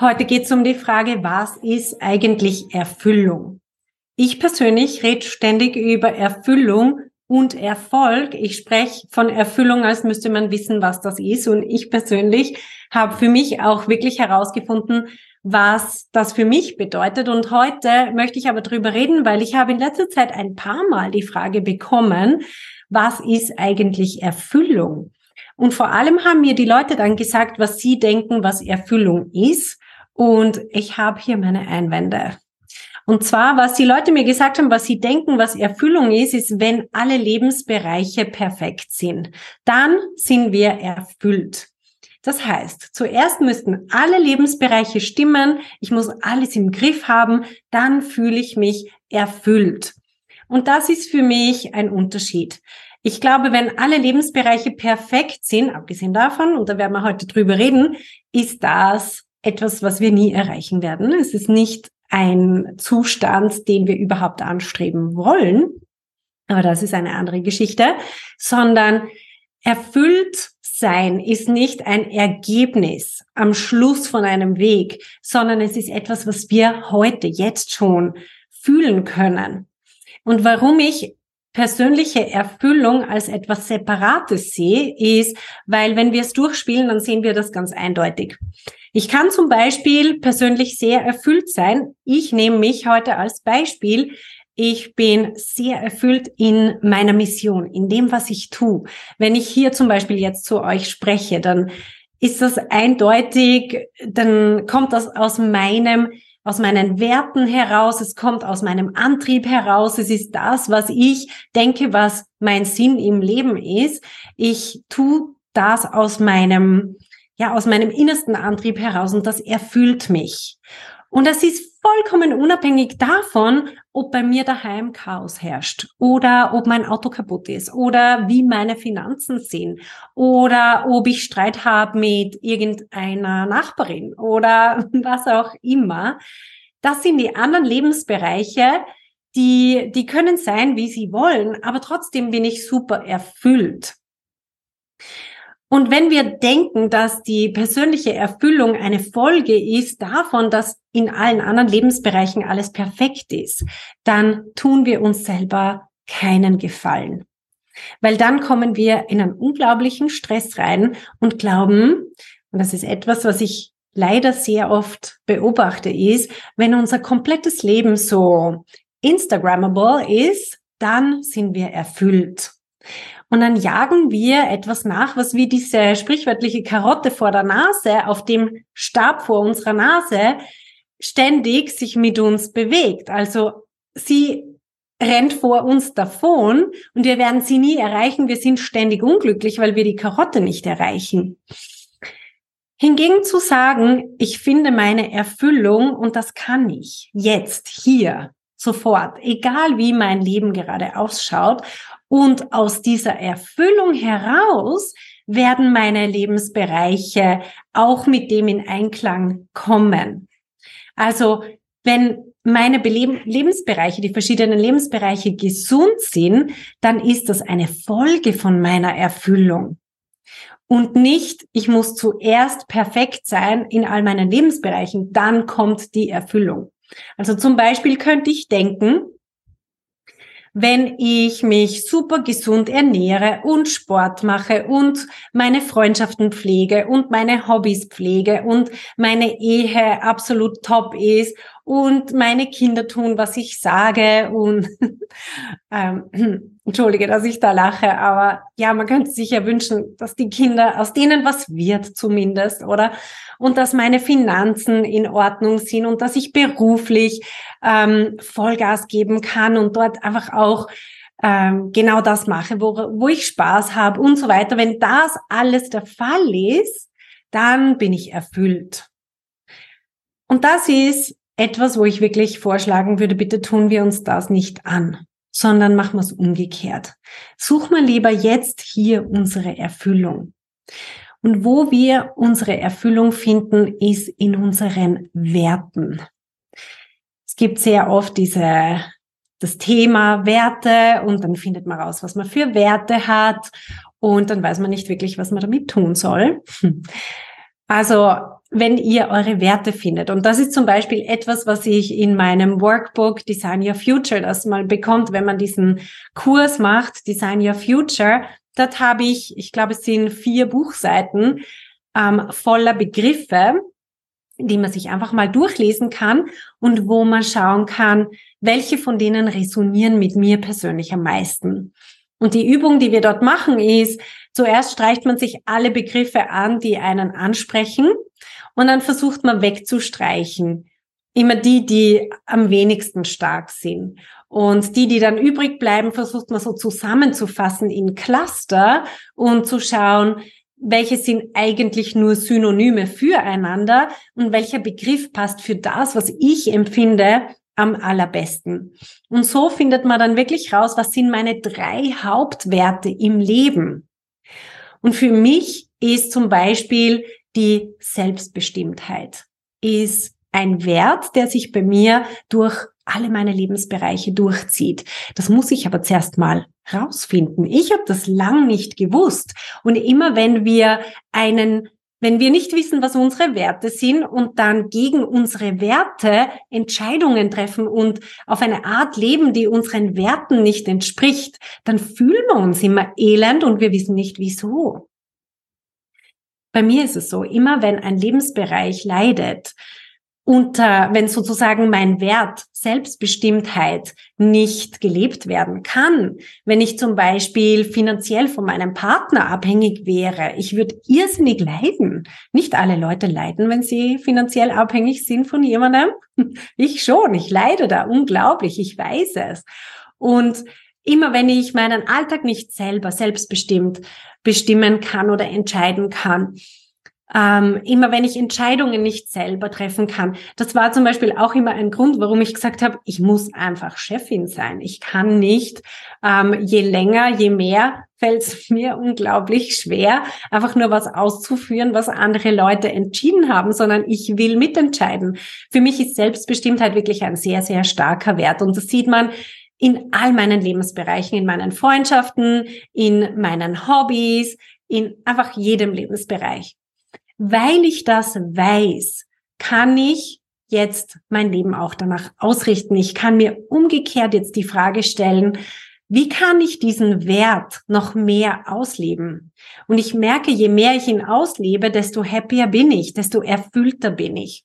Heute geht es um die Frage, was ist eigentlich Erfüllung? Ich persönlich rede ständig über Erfüllung und Erfolg. Ich spreche von Erfüllung, als müsste man wissen, was das ist. Und ich persönlich habe für mich auch wirklich herausgefunden, was das für mich bedeutet. Und heute möchte ich aber drüber reden, weil ich habe in letzter Zeit ein paar Mal die Frage bekommen, was ist eigentlich Erfüllung? Und vor allem haben mir die Leute dann gesagt, was sie denken, was Erfüllung ist. Und ich habe hier meine Einwände. Und zwar, was die Leute mir gesagt haben, was sie denken, was Erfüllung ist, ist, wenn alle Lebensbereiche perfekt sind. Dann sind wir erfüllt. Das heißt, zuerst müssten alle Lebensbereiche stimmen, ich muss alles im Griff haben, dann fühle ich mich erfüllt. Und das ist für mich ein Unterschied. Ich glaube, wenn alle Lebensbereiche perfekt sind, abgesehen davon, und da werden wir heute drüber reden, ist das etwas, was wir nie erreichen werden. Es ist nicht ein Zustand, den wir überhaupt anstreben wollen, aber das ist eine andere Geschichte, sondern erfüllt sein ist nicht ein Ergebnis am Schluss von einem Weg, sondern es ist etwas, was wir heute, jetzt schon fühlen können. Und warum ich persönliche Erfüllung als etwas Separates sehe, ist, weil wenn wir es durchspielen, dann sehen wir das ganz eindeutig. Ich kann zum Beispiel persönlich sehr erfüllt sein. Ich nehme mich heute als Beispiel. Ich bin sehr erfüllt in meiner Mission, in dem, was ich tue. Wenn ich hier zum Beispiel jetzt zu euch spreche, dann ist das eindeutig, dann kommt das aus meinem aus meinen Werten heraus, es kommt aus meinem Antrieb heraus, es ist das, was ich denke, was mein Sinn im Leben ist. Ich tue das aus meinem, ja, aus meinem innersten Antrieb heraus und das erfüllt mich. Und das ist vollkommen unabhängig davon, ob bei mir daheim Chaos herrscht oder ob mein Auto kaputt ist oder wie meine Finanzen sind oder ob ich Streit habe mit irgendeiner Nachbarin oder was auch immer. Das sind die anderen Lebensbereiche, die, die können sein, wie sie wollen, aber trotzdem bin ich super erfüllt. Und wenn wir denken, dass die persönliche Erfüllung eine Folge ist davon, dass in allen anderen Lebensbereichen alles perfekt ist, dann tun wir uns selber keinen Gefallen. Weil dann kommen wir in einen unglaublichen Stress rein und glauben, und das ist etwas, was ich leider sehr oft beobachte, ist, wenn unser komplettes Leben so Instagrammable ist, dann sind wir erfüllt. Und dann jagen wir etwas nach, was wie diese sprichwörtliche Karotte vor der Nase auf dem Stab vor unserer Nase ständig sich mit uns bewegt. Also sie rennt vor uns davon und wir werden sie nie erreichen. Wir sind ständig unglücklich, weil wir die Karotte nicht erreichen. Hingegen zu sagen, ich finde meine Erfüllung und das kann ich jetzt, hier, sofort, egal wie mein Leben gerade ausschaut und aus dieser Erfüllung heraus werden meine Lebensbereiche auch mit dem in Einklang kommen. Also wenn meine Lebensbereiche, die verschiedenen Lebensbereiche gesund sind, dann ist das eine Folge von meiner Erfüllung. Und nicht, ich muss zuerst perfekt sein in all meinen Lebensbereichen, dann kommt die Erfüllung. Also zum Beispiel könnte ich denken, wenn ich mich super gesund ernähre und Sport mache und meine Freundschaften pflege und meine Hobbys pflege und meine Ehe absolut top ist und meine Kinder tun, was ich sage und ähm, entschuldige, dass ich da lache, aber ja, man könnte sich ja wünschen, dass die Kinder, aus denen was wird zumindest, oder? Und dass meine Finanzen in Ordnung sind und dass ich beruflich ähm, Vollgas geben kann und dort einfach auch ähm, genau das mache, wo, wo ich Spaß habe und so weiter. Wenn das alles der Fall ist, dann bin ich erfüllt. Und das ist etwas, wo ich wirklich vorschlagen würde, bitte tun wir uns das nicht an, sondern machen wir es umgekehrt. Such mal lieber jetzt hier unsere Erfüllung. Und wo wir unsere Erfüllung finden, ist in unseren Werten. Es gibt sehr oft diese, das Thema Werte und dann findet man raus, was man für Werte hat und dann weiß man nicht wirklich, was man damit tun soll. Also wenn ihr eure Werte findet. Und das ist zum Beispiel etwas, was ich in meinem Workbook Design Your Future, das mal bekommt, wenn man diesen Kurs macht, Design Your Future. Dort habe ich, ich glaube, es sind vier Buchseiten ähm, voller Begriffe, die man sich einfach mal durchlesen kann und wo man schauen kann, welche von denen resonieren mit mir persönlich am meisten. Und die Übung, die wir dort machen, ist, zuerst streicht man sich alle Begriffe an, die einen ansprechen und dann versucht man wegzustreichen. Immer die, die am wenigsten stark sind. Und die, die dann übrig bleiben, versucht man so zusammenzufassen in Cluster und zu schauen, welche sind eigentlich nur Synonyme füreinander und welcher Begriff passt für das, was ich empfinde, am allerbesten. Und so findet man dann wirklich raus, was sind meine drei Hauptwerte im Leben. Und für mich ist zum Beispiel die Selbstbestimmtheit ist ein Wert, der sich bei mir durch alle meine Lebensbereiche durchzieht. Das muss ich aber zuerst mal rausfinden. Ich habe das lang nicht gewusst. Und immer wenn wir einen, wenn wir nicht wissen, was unsere Werte sind und dann gegen unsere Werte Entscheidungen treffen und auf eine Art leben, die unseren Werten nicht entspricht, dann fühlen wir uns immer elend und wir wissen nicht wieso. Bei mir ist es so, immer wenn ein Lebensbereich leidet, unter, wenn sozusagen mein Wert Selbstbestimmtheit nicht gelebt werden kann, wenn ich zum Beispiel finanziell von meinem Partner abhängig wäre, ich würde irrsinnig leiden. Nicht alle Leute leiden, wenn sie finanziell abhängig sind von jemandem. Ich schon, ich leide da unglaublich, ich weiß es. Und immer wenn ich meinen Alltag nicht selber selbstbestimmt bestimmen kann oder entscheiden kann. Ähm, immer wenn ich Entscheidungen nicht selber treffen kann. Das war zum Beispiel auch immer ein Grund, warum ich gesagt habe, ich muss einfach Chefin sein. Ich kann nicht, ähm, je länger, je mehr fällt es mir unglaublich schwer, einfach nur was auszuführen, was andere Leute entschieden haben, sondern ich will mitentscheiden. Für mich ist Selbstbestimmtheit wirklich ein sehr, sehr starker Wert. Und das sieht man in all meinen Lebensbereichen, in meinen Freundschaften, in meinen Hobbys, in einfach jedem Lebensbereich. Weil ich das weiß, kann ich jetzt mein Leben auch danach ausrichten. Ich kann mir umgekehrt jetzt die Frage stellen, wie kann ich diesen Wert noch mehr ausleben? Und ich merke, je mehr ich ihn auslebe, desto happier bin ich, desto erfüllter bin ich.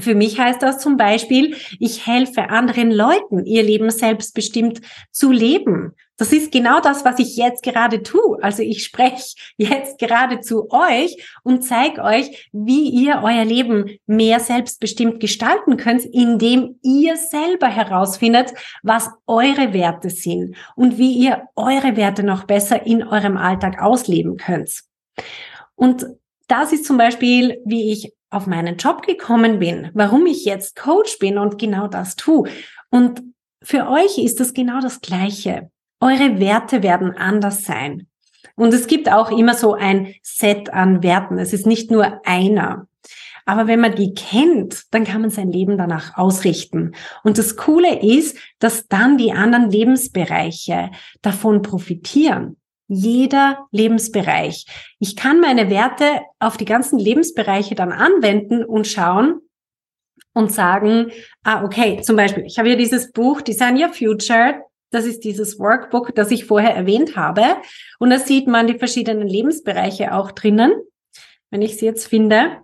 Für mich heißt das zum Beispiel, ich helfe anderen Leuten, ihr Leben selbstbestimmt zu leben. Das ist genau das, was ich jetzt gerade tue. Also ich spreche jetzt gerade zu euch und zeige euch, wie ihr euer Leben mehr selbstbestimmt gestalten könnt, indem ihr selber herausfindet, was eure Werte sind und wie ihr eure Werte noch besser in eurem Alltag ausleben könnt. Und das ist zum Beispiel, wie ich auf meinen Job gekommen bin, warum ich jetzt Coach bin und genau das tue. Und für euch ist das genau das Gleiche. Eure Werte werden anders sein. Und es gibt auch immer so ein Set an Werten. Es ist nicht nur einer. Aber wenn man die kennt, dann kann man sein Leben danach ausrichten. Und das Coole ist, dass dann die anderen Lebensbereiche davon profitieren jeder Lebensbereich. Ich kann meine Werte auf die ganzen Lebensbereiche dann anwenden und schauen und sagen, ah, okay, zum Beispiel, ich habe hier dieses Buch Design Your Future. Das ist dieses Workbook, das ich vorher erwähnt habe. Und da sieht man die verschiedenen Lebensbereiche auch drinnen, wenn ich sie jetzt finde.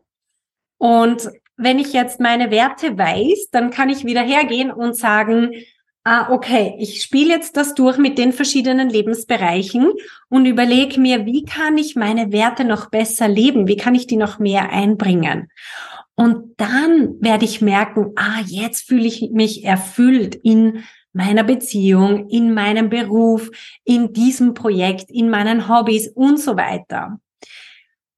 Und wenn ich jetzt meine Werte weiß, dann kann ich wieder hergehen und sagen, ah, okay, ich spiele jetzt das durch mit den verschiedenen Lebensbereichen und überlege mir, wie kann ich meine Werte noch besser leben? Wie kann ich die noch mehr einbringen? Und dann werde ich merken, ah, jetzt fühle ich mich erfüllt in meiner Beziehung, in meinem Beruf, in diesem Projekt, in meinen Hobbys und so weiter.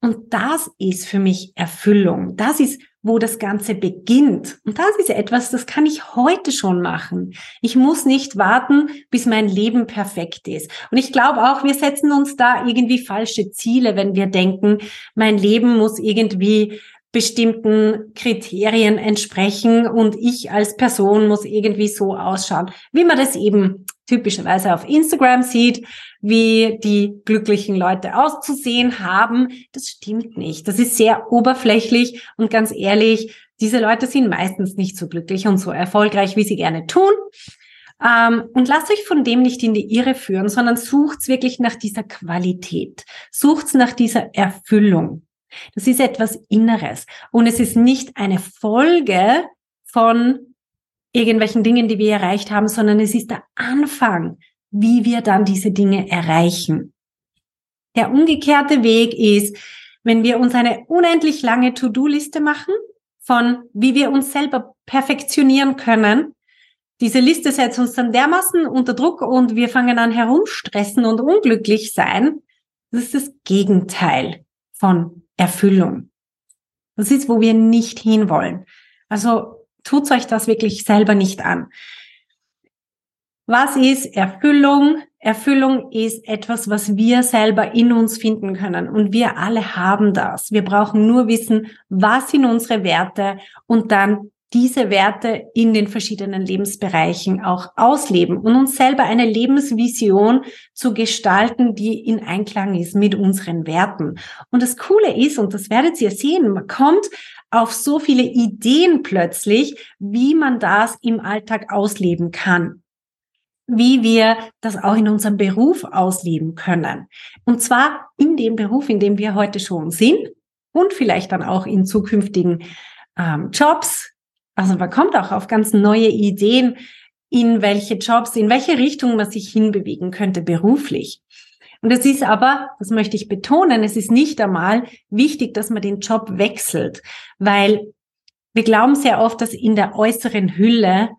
Und das ist für mich Erfüllung. Das ist wo das Ganze beginnt. Und das ist etwas, das kann ich heute schon machen. Ich muss nicht warten, bis mein Leben perfekt ist. Und ich glaube auch, wir setzen uns da irgendwie falsche Ziele, wenn wir denken, mein Leben muss irgendwie bestimmten Kriterien entsprechen und ich als Person muss irgendwie so ausschauen, wie man das eben typischerweise auf Instagram sieht, wie die glücklichen Leute auszusehen haben. Das stimmt nicht. Das ist sehr oberflächlich und ganz ehrlich, diese Leute sind meistens nicht so glücklich und so erfolgreich, wie sie gerne tun. Ähm, und lasst euch von dem nicht in die Irre führen, sondern sucht's wirklich nach dieser Qualität. Sucht's nach dieser Erfüllung. Das ist etwas Inneres. Und es ist nicht eine Folge von irgendwelchen Dingen, die wir erreicht haben, sondern es ist der Anfang, wie wir dann diese Dinge erreichen. Der umgekehrte Weg ist, wenn wir uns eine unendlich lange To-Do-Liste machen von, wie wir uns selber perfektionieren können. Diese Liste setzt uns dann dermaßen unter Druck und wir fangen an herumstressen und unglücklich sein. Das ist das Gegenteil von Erfüllung. Das ist, wo wir nicht hinwollen. Also tut euch das wirklich selber nicht an. Was ist Erfüllung? Erfüllung ist etwas, was wir selber in uns finden können. Und wir alle haben das. Wir brauchen nur wissen, was sind unsere Werte und dann diese Werte in den verschiedenen Lebensbereichen auch ausleben und uns selber eine Lebensvision zu gestalten, die in Einklang ist mit unseren Werten. Und das Coole ist, und das werdet ihr sehen, man kommt auf so viele Ideen plötzlich, wie man das im Alltag ausleben kann wie wir das auch in unserem Beruf ausleben können. Und zwar in dem Beruf, in dem wir heute schon sind und vielleicht dann auch in zukünftigen ähm, Jobs, also man kommt auch auf ganz neue Ideen, in welche Jobs, in welche Richtung man sich hinbewegen könnte beruflich. Und es ist aber, das möchte ich betonen, es ist nicht einmal wichtig, dass man den Job wechselt, weil wir glauben sehr oft, dass in der äußeren Hülle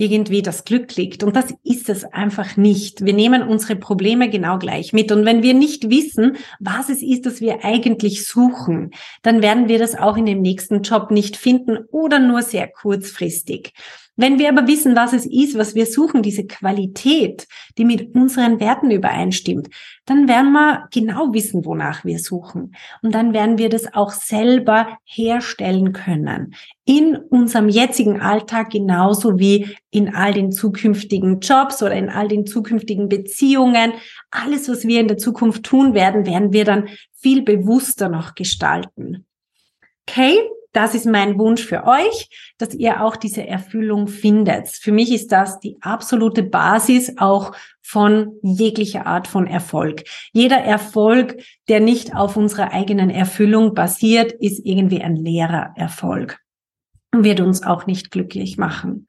irgendwie das Glück liegt. Und das ist es einfach nicht. Wir nehmen unsere Probleme genau gleich mit. Und wenn wir nicht wissen, was es ist, das wir eigentlich suchen, dann werden wir das auch in dem nächsten Job nicht finden oder nur sehr kurzfristig. Wenn wir aber wissen, was es ist, was wir suchen, diese Qualität, die mit unseren Werten übereinstimmt, dann werden wir genau wissen, wonach wir suchen. Und dann werden wir das auch selber herstellen können. In unserem jetzigen Alltag genauso wie in all den zukünftigen Jobs oder in all den zukünftigen Beziehungen. Alles, was wir in der Zukunft tun werden, werden wir dann viel bewusster noch gestalten. Okay, das ist mein Wunsch für euch, dass ihr auch diese Erfüllung findet. Für mich ist das die absolute Basis auch von jeglicher Art von Erfolg. Jeder Erfolg, der nicht auf unserer eigenen Erfüllung basiert, ist irgendwie ein leerer Erfolg und wird uns auch nicht glücklich machen.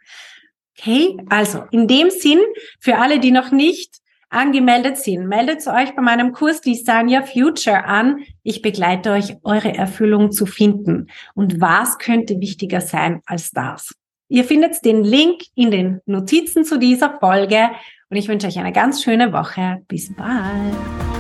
Okay, also in dem Sinn, für alle, die noch nicht angemeldet sind, meldet euch bei meinem Kurs Design Your Future an. Ich begleite euch, eure Erfüllung zu finden. Und was könnte wichtiger sein als das? Ihr findet den Link in den Notizen zu dieser Folge und ich wünsche euch eine ganz schöne Woche. Bis bald.